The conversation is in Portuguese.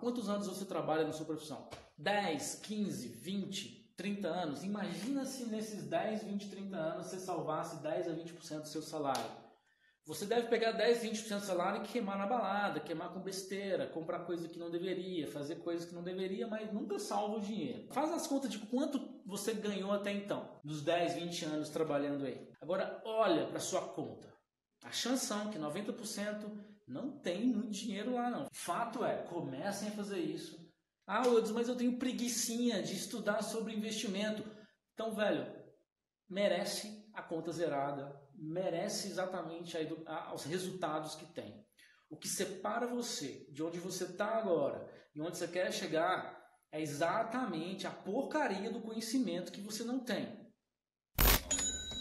quantos anos você trabalha na sua profissão? 10, 15, 20, 30 anos? Imagina se nesses 10, 20, 30 anos você salvasse 10 a 20% do seu salário. Você deve pegar 10, 20% do salário e queimar na balada, queimar com besteira, comprar coisa que não deveria, fazer coisas que não deveria, mas nunca salva o dinheiro. Faz as contas de quanto você ganhou até então, dos 10, 20 anos trabalhando aí. Agora olha para sua conta. A chanção que 90% não tem muito dinheiro lá não. Fato é, comecem a fazer isso. Ah, Eudes, mas eu tenho preguiçinha de estudar sobre investimento. Então, velho, merece a conta zerada, merece exatamente a, a, os resultados que tem. O que separa você de onde você está agora e onde você quer chegar é exatamente a porcaria do conhecimento que você não tem.